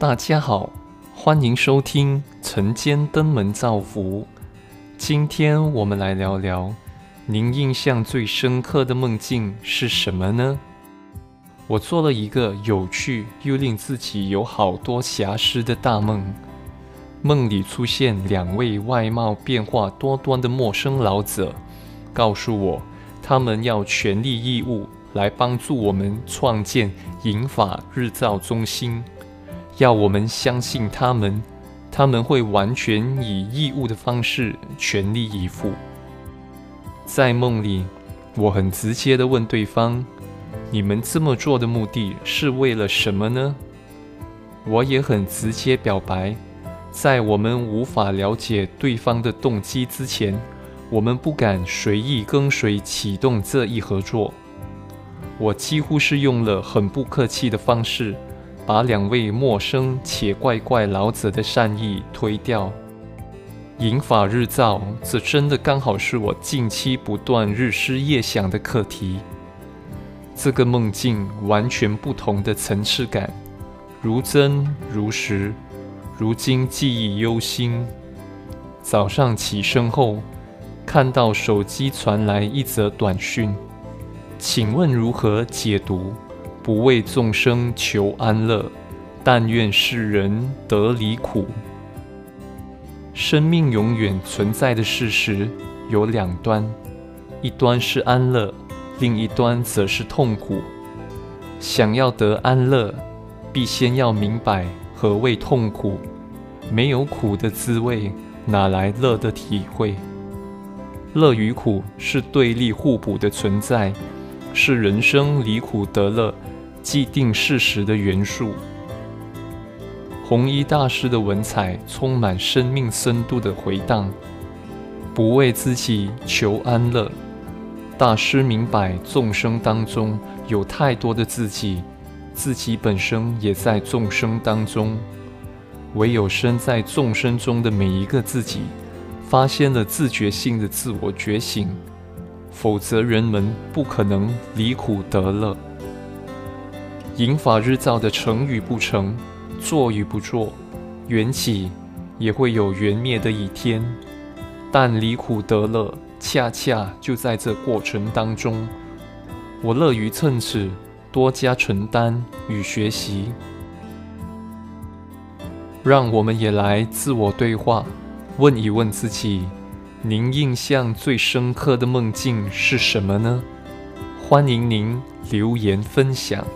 大家好，欢迎收听晨间登门造福。今天我们来聊聊，您印象最深刻的梦境是什么呢？我做了一个有趣又令自己有好多瑕疵的大梦。梦里出现两位外貌变化多端的陌生老者，告诉我他们要全力义务来帮助我们创建银法日照中心。要我们相信他们，他们会完全以义务的方式全力以赴。在梦里，我很直接地问对方：“你们这么做的目的是为了什么呢？”我也很直接表白，在我们无法了解对方的动机之前，我们不敢随意跟随启动这一合作。我几乎是用了很不客气的方式。把两位陌生且怪怪老者的善意推掉。引法日照，这真的刚好是我近期不断日思夜想的课题。这个梦境完全不同的层次感，如真如实，如今记忆犹新。早上起身后，看到手机传来一则短讯，请问如何解读？不为众生求安乐，但愿世人得离苦。生命永远存在的事实有两端，一端是安乐，另一端则是痛苦。想要得安乐，必先要明白何谓痛苦。没有苦的滋味，哪来乐的体会？乐与苦是对立互补的存在，是人生离苦得乐。既定事实的元素，弘一大师的文采充满生命深度的回荡。不为自己求安乐，大师明白众生当中有太多的自己，自己本身也在众生当中。唯有身在众生中的每一个自己，发现了自觉性的自我觉醒，否则人们不可能离苦得乐。引法日照的成与不成，做与不做，缘起也会有缘灭的一天。但离苦得乐，恰恰就在这过程当中。我乐于趁此多加承担与学习。让我们也来自我对话，问一问自己：您印象最深刻的梦境是什么呢？欢迎您留言分享。